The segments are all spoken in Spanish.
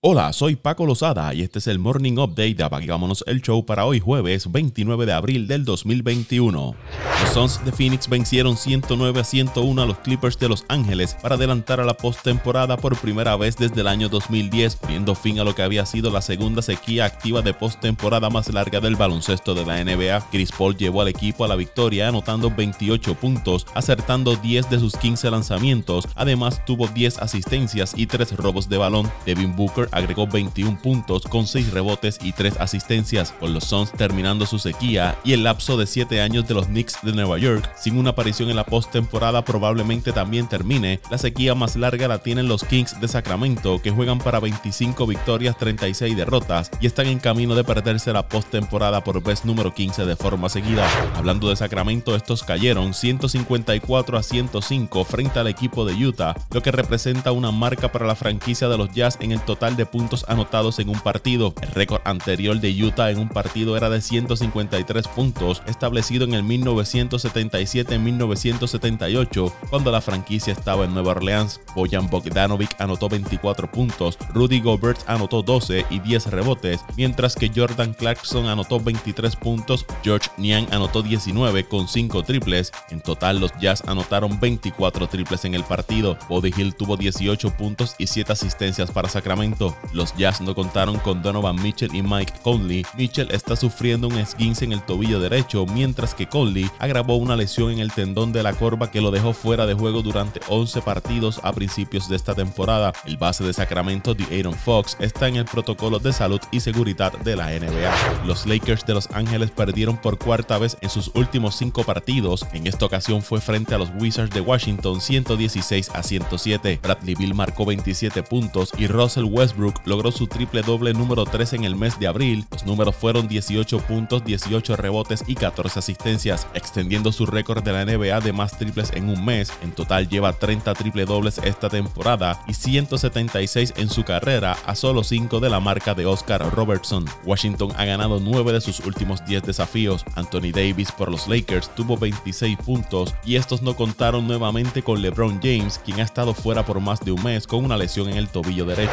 Hola, soy Paco Lozada y este es el Morning Update de Apagámonos el Show para hoy jueves 29 de abril del 2021. Los Suns de Phoenix vencieron 109 a 101 a los Clippers de Los Ángeles para adelantar a la postemporada por primera vez desde el año 2010, poniendo fin a lo que había sido la segunda sequía activa de postemporada más larga del baloncesto de la NBA. Chris Paul llevó al equipo a la victoria anotando 28 puntos, acertando 10 de sus 15 lanzamientos, además tuvo 10 asistencias y 3 robos de balón. Devin Booker agregó 21 puntos con 6 rebotes y 3 asistencias, con los Suns terminando su sequía y el lapso de 7 años de los Knicks de Nueva York sin una aparición en la postemporada probablemente también termine. La sequía más larga la tienen los Kings de Sacramento que juegan para 25 victorias, 36 derrotas y están en camino de perderse la postemporada por vez número 15 de forma seguida. Hablando de Sacramento, estos cayeron 154 a 105 frente al equipo de Utah, lo que representa una marca para la franquicia de los Jazz en el total de puntos anotados en un partido. El récord anterior de Utah en un partido era de 153 puntos, establecido en el 1977-1978, cuando la franquicia estaba en Nueva Orleans. Bojan Bogdanovic anotó 24 puntos, Rudy Gobert anotó 12 y 10 rebotes, mientras que Jordan Clarkson anotó 23 puntos, George Niang anotó 19 con 5 triples. En total, los Jazz anotaron 24 triples en el partido. Body Hill tuvo 18 puntos y 7 asistencias para Sacramento. Los Jazz no contaron con Donovan Mitchell y Mike Conley. Mitchell está sufriendo un esguince en el tobillo derecho, mientras que Conley agravó una lesión en el tendón de la corva que lo dejó fuera de juego durante 11 partidos a principios de esta temporada. El base de Sacramento, Aaron Fox, está en el protocolo de salud y seguridad de la NBA. Los Lakers de Los Ángeles perdieron por cuarta vez en sus últimos cinco partidos. En esta ocasión fue frente a los Wizards de Washington 116 a 107. Bradley Bill marcó 27 puntos y Russell Westbrook logró su triple doble número 3 en el mes de abril. Los números fueron 18 puntos, 18 rebotes y 14 asistencias, extendiendo su récord de la NBA de más triples en un mes. En total lleva 30 triple dobles esta temporada y 176 en su carrera, a solo 5 de la marca de Oscar Robertson. Washington ha ganado 9 de sus últimos 10 desafíos. Anthony Davis por los Lakers tuvo 26 puntos y estos no contaron nuevamente con LeBron James, quien ha estado fuera por más de un mes con una lesión en el tobillo derecho.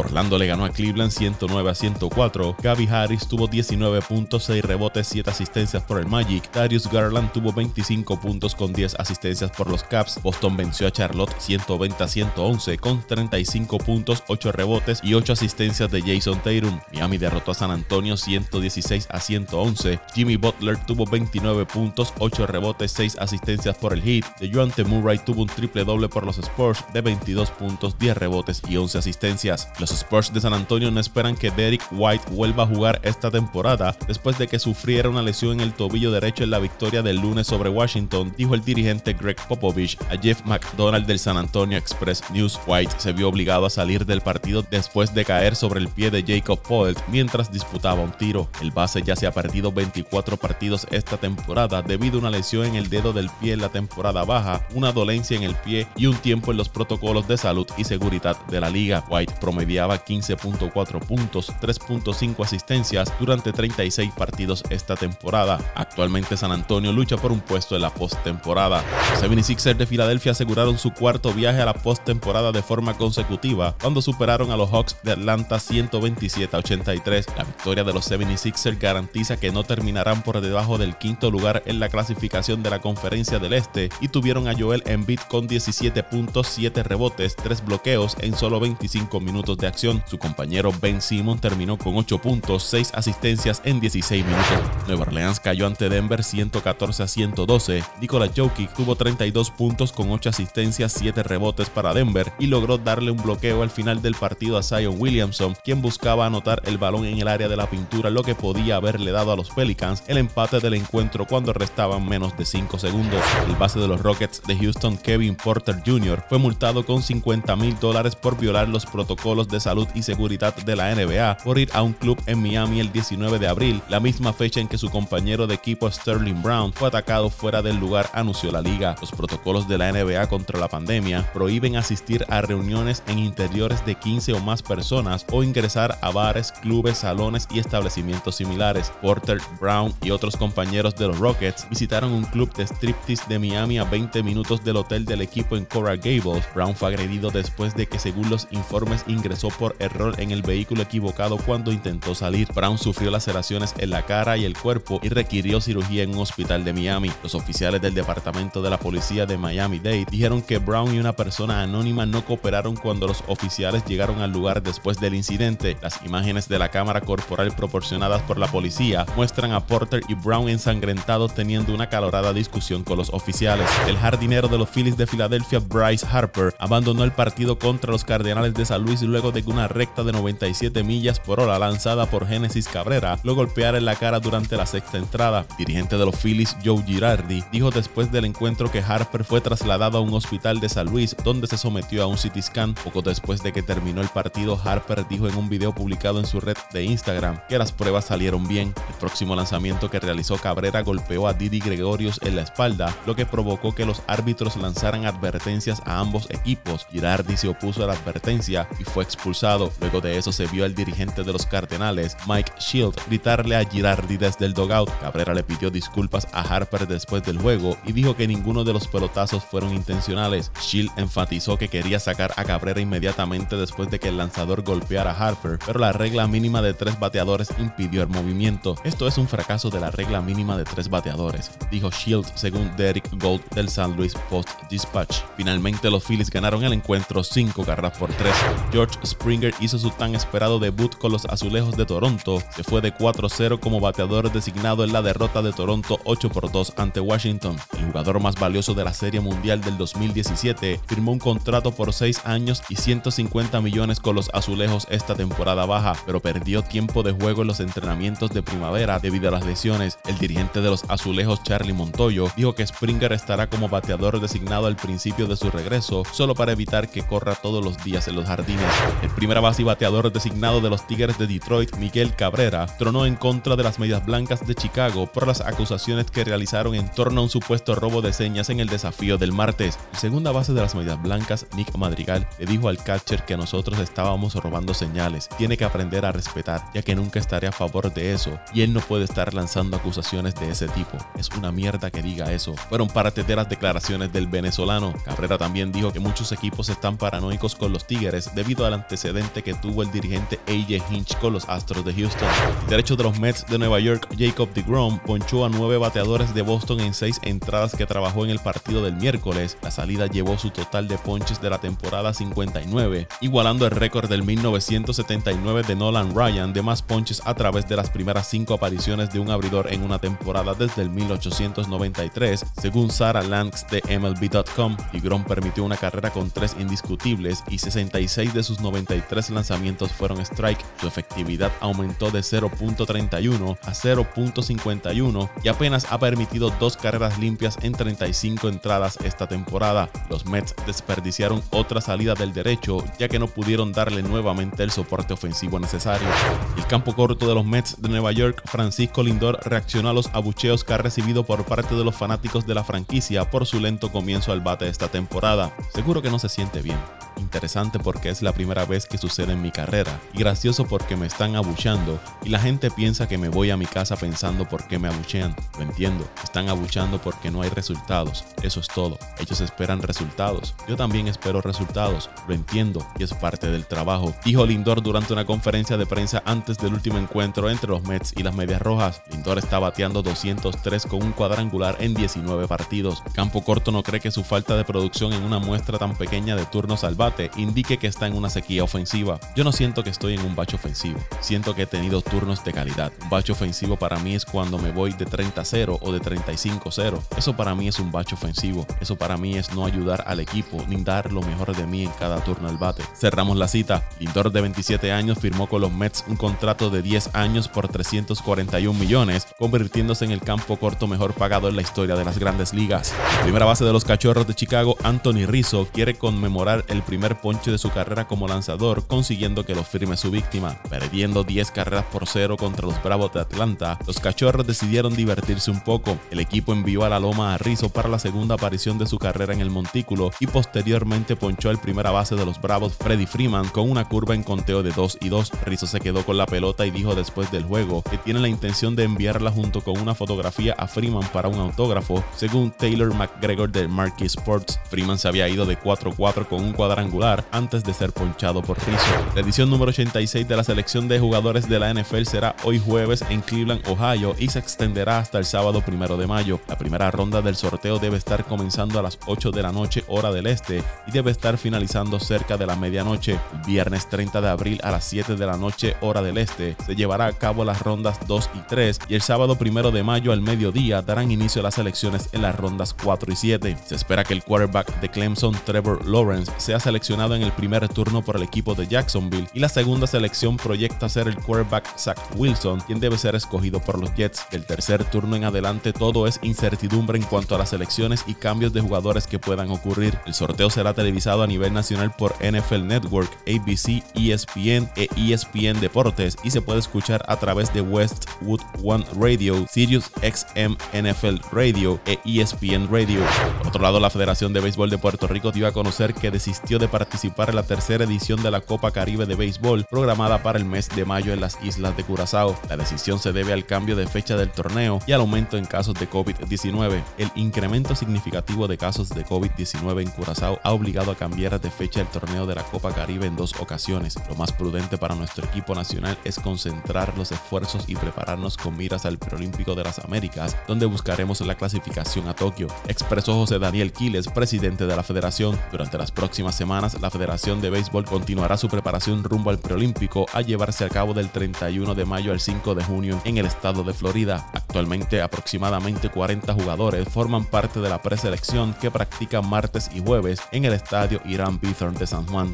Orlando le ganó a Cleveland 109 a 104. Gabby Harris tuvo 19 puntos, 6 rebotes, 7 asistencias por el Magic. Darius Garland tuvo 25 puntos con 10 asistencias por los Caps. Boston venció a Charlotte 120 a 111 con 35 puntos, 8 rebotes y 8 asistencias de Jason Tatum. Miami derrotó a San Antonio 116 a 111. Jimmy Butler tuvo 29 puntos, 8 rebotes, 6 asistencias por el Heat. DeJounte Murray tuvo un triple doble por los Spurs de 22 puntos, 10 rebotes y 11 asistencias. Los los Spurs de San Antonio no esperan que Derek White vuelva a jugar esta temporada después de que sufriera una lesión en el tobillo derecho en la victoria del lunes sobre Washington, dijo el dirigente Greg Popovich a Jeff McDonald del San Antonio Express News. White se vio obligado a salir del partido después de caer sobre el pie de Jacob Poelt mientras disputaba un tiro. El base ya se ha perdido 24 partidos esta temporada debido a una lesión en el dedo del pie en la temporada baja, una dolencia en el pie y un tiempo en los protocolos de salud y seguridad de la liga. White promediaba 15.4 puntos, 3.5 asistencias durante 36 partidos esta temporada. Actualmente San Antonio lucha por un puesto en la postemporada. Los 76ers de Filadelfia aseguraron su cuarto viaje a la postemporada de forma consecutiva cuando superaron a los Hawks de Atlanta 127 a 83. La victoria de los 76ers garantiza que no terminarán por debajo del quinto lugar en la clasificación de la Conferencia del Este y tuvieron a Joel Embiid con 17 puntos, 7 rebotes, 3 bloqueos en solo 25 minutos de acción. Su compañero Ben Simon terminó con 8 puntos, 6 asistencias en 16 minutos. Nueva Orleans cayó ante Denver 114 a 112. Nikola Jokic tuvo 32 puntos con 8 asistencias, 7 rebotes para Denver y logró darle un bloqueo al final del partido a Zion Williamson, quien buscaba anotar el balón en el área de la pintura, lo que podía haberle dado a los Pelicans el empate del encuentro cuando restaban menos de 5 segundos. El base de los Rockets de Houston, Kevin Porter Jr., fue multado con 50 mil dólares por violar los protocolos de salud y seguridad de la NBA por ir a un club en Miami el 19 de abril, la misma fecha en que su compañero de equipo Sterling Brown fue atacado fuera del lugar, anunció la liga. Los protocolos de la NBA contra la pandemia prohíben asistir a reuniones en interiores de 15 o más personas o ingresar a bares, clubes, salones y establecimientos similares. Porter, Brown y otros compañeros de los Rockets visitaron un club de striptease de Miami a 20 minutos del hotel del equipo en Coral Gables. Brown fue agredido después de que según los informes ingresó por error en el vehículo equivocado cuando intentó salir. Brown sufrió laceraciones en la cara y el cuerpo y requirió cirugía en un hospital de Miami. Los oficiales del departamento de la policía de Miami-Dade dijeron que Brown y una persona anónima no cooperaron cuando los oficiales llegaron al lugar después del incidente. Las imágenes de la cámara corporal proporcionadas por la policía muestran a Porter y Brown ensangrentados teniendo una calorada discusión con los oficiales. El jardinero de los Phillies de Filadelfia, Bryce Harper, abandonó el partido contra los Cardenales de San Luis luego de que una recta de 97 millas por hora lanzada por Genesis Cabrera lo golpeara en la cara durante la sexta entrada. dirigente de los Phillies, Joe Girardi, dijo después del encuentro que Harper fue trasladado a un hospital de San Luis donde se sometió a un CT scan. Poco después de que terminó el partido, Harper dijo en un video publicado en su red de Instagram que las pruebas salieron bien. El próximo lanzamiento que realizó Cabrera golpeó a Didi Gregorius en la espalda, lo que provocó que los árbitros lanzaran advertencias a ambos equipos. Girardi se opuso a la advertencia y fue expulsado. Luego de eso se vio al dirigente de los Cardenales, Mike Shield, gritarle a Girardi desde el dogout. Cabrera le pidió disculpas a Harper después del juego y dijo que ninguno de los pelotazos fueron intencionales. Shield enfatizó que quería sacar a Cabrera inmediatamente después de que el lanzador golpeara a Harper, pero la regla mínima de tres bateadores impidió el movimiento. Esto es un fracaso de la regla mínima de tres bateadores, dijo Shield según Derek Gold del San Luis Post Dispatch. Finalmente los Phillies ganaron el encuentro 5 carreras por 3. George Springer hizo su tan esperado debut con los Azulejos de Toronto, se fue de 4-0 como bateador designado en la derrota de Toronto 8 por 2 ante Washington. El jugador más valioso de la Serie Mundial del 2017 firmó un contrato por 6 años y 150 millones con los Azulejos esta temporada baja, pero perdió tiempo de juego en los entrenamientos de primavera debido a las lesiones. El dirigente de los Azulejos, Charlie Montoyo, dijo que Springer estará como bateador designado al principio de su regreso, solo para evitar que corra todos los días en los jardines. El primer base y bateador designado de los Tigres de Detroit, Miguel Cabrera, tronó en contra de las Medias Blancas de Chicago por las acusaciones que realizaron en torno a un supuesto robo de señas en el desafío del martes. El segunda base de las Medias Blancas, Nick Madrigal, le dijo al catcher que nosotros estábamos robando señales. Tiene que aprender a respetar, ya que nunca estaré a favor de eso, y él no puede estar lanzando acusaciones de ese tipo. Es una mierda que diga eso. Fueron parte de las declaraciones del venezolano. Cabrera también dijo que muchos equipos están paranoicos con los Tigres debido al antecedente que tuvo el dirigente AJ Hinch con los Astros de Houston. derecho de los Mets de Nueva York, Jacob DeGrom ponchó a nueve bateadores de Boston en seis entradas que trabajó en el partido del miércoles. La salida llevó su total de ponches de la temporada 59, igualando el récord del 1979 de Nolan Ryan de más ponches a través de las primeras cinco apariciones de un abridor en una temporada desde el 1893, según Sarah Lanks de MLB.com. DeGrom permitió una carrera con tres indiscutibles y 66 de sus 93 lanzamientos fueron strike. Su efectividad aumentó de 0.31 a 0.51 y apenas ha permitido dos carreras limpias en 35 entradas esta temporada. Los Mets desperdiciaron otra salida del derecho ya que no pudieron darle nuevamente el soporte ofensivo necesario. El campo corto de los Mets de Nueva York, Francisco Lindor reaccionó a los abucheos que ha recibido por parte de los fanáticos de la franquicia por su lento comienzo al bate esta temporada. Seguro que no se siente bien. Interesante porque es la primera vez que sucede en mi carrera y gracioso porque me están abucheando y la gente piensa que me voy a mi casa pensando por qué me abuchean. Lo entiendo, están abucheando porque no hay resultados. Eso es todo. Ellos esperan resultados. Yo también espero resultados. Lo entiendo y es parte del trabajo. Dijo Lindor durante una conferencia de prensa antes del último encuentro entre los Mets y las Medias Rojas. Lindor está bateando 203 con un cuadrangular en 19 partidos. Campo Corto no cree que su falta de producción en una muestra tan pequeña de turnos al bate indique que está en una sequía ofensiva. Yo no siento que estoy en un bacho ofensivo. Siento que he tenido turnos de calidad. Un bacho ofensivo para mí es cuando me voy de 30-0 o de 35-0. Eso para mí es un bacho ofensivo. Eso para mí es no ayudar al equipo ni dar lo mejor de mí en cada turno al bate. Cerramos la cita. Lindor de 27 años firmó con los Mets un contrato de 10 años por 341 millones, convirtiéndose en el campo corto mejor pagado en la historia de las grandes ligas. primera base de los Cachorros de Chicago, Anthony Rizzo, quiere conmemorar el primer ponche de su carrera como lanzador, consiguiendo que lo firme su víctima. Perdiendo 10 carreras por cero contra los Bravos de Atlanta, los Cachorros decidieron divertirse un poco. El equipo envió a la loma a Rizzo para la segunda aparición de su carrera en el montículo y posteriormente ponchó el primera base de los Bravos, Freddy Freeman, con una curva en conteo de 2 y 2. Rizzo se quedó con la pelota y dijo después del juego que tiene la intención de enviarla junto con una fotografía a Freeman para un autógrafo, según Taylor McGregor de Marquis Sports. Freeman se había ido de 4-4 con un cuadrangular cuadrangular antes de ser ponchado por Rizzo. La edición número 86 de la selección de jugadores de la NFL será hoy jueves en Cleveland, Ohio y se extenderá hasta el sábado primero de mayo. La primera ronda del sorteo debe estar comenzando a las 8 de la noche hora del este y debe estar finalizando cerca de la medianoche. Viernes 30 de abril a las 7 de la noche hora del este se llevará a cabo las rondas 2 y 3 y el sábado primero de mayo al mediodía darán inicio las elecciones en las rondas 4 y 7. Se espera que el quarterback de Clemson, Trevor Lawrence, sea seleccionado en el primer turno por el equipo de Jacksonville y la segunda selección proyecta ser el quarterback Zach Wilson, quien debe ser escogido por los Jets. Del tercer turno en adelante todo es incertidumbre en cuanto a las elecciones y cambios de jugadores que puedan ocurrir. El sorteo será televisado a nivel nacional por NFL Network, ABC, ESPN e ESPN Deportes y se puede escuchar a través de Westwood One Radio, Sirius XM NFL Radio e ESPN Radio. Por otro lado, la Federación de Béisbol de Puerto Rico dio a conocer que desistió de participar en la tercera edición de la Copa Caribe de Béisbol programada para el mes de mayo en las islas de Curazao. La decisión se debe al cambio de fecha del torneo y al aumento en casos de COVID-19. El incremento significativo de casos de COVID-19 en Curazao ha obligado a cambiar de fecha el torneo de la Copa Caribe en dos ocasiones. Lo más prudente para nuestro equipo nacional es concentrar los esfuerzos y prepararnos con miras al Preolímpico de las Américas, donde buscaremos la clasificación a Tokio, expresó José Daniel Quiles, presidente de la federación. Durante las próximas semanas, la Federación de Béisbol continuará su preparación rumbo al Preolímpico a llevarse a cabo del 31 de mayo al 5 de junio en el estado de Florida. Actualmente, aproximadamente 40 jugadores forman parte de la preselección que practican martes y jueves en el estadio Irán Bithorn de San Juan.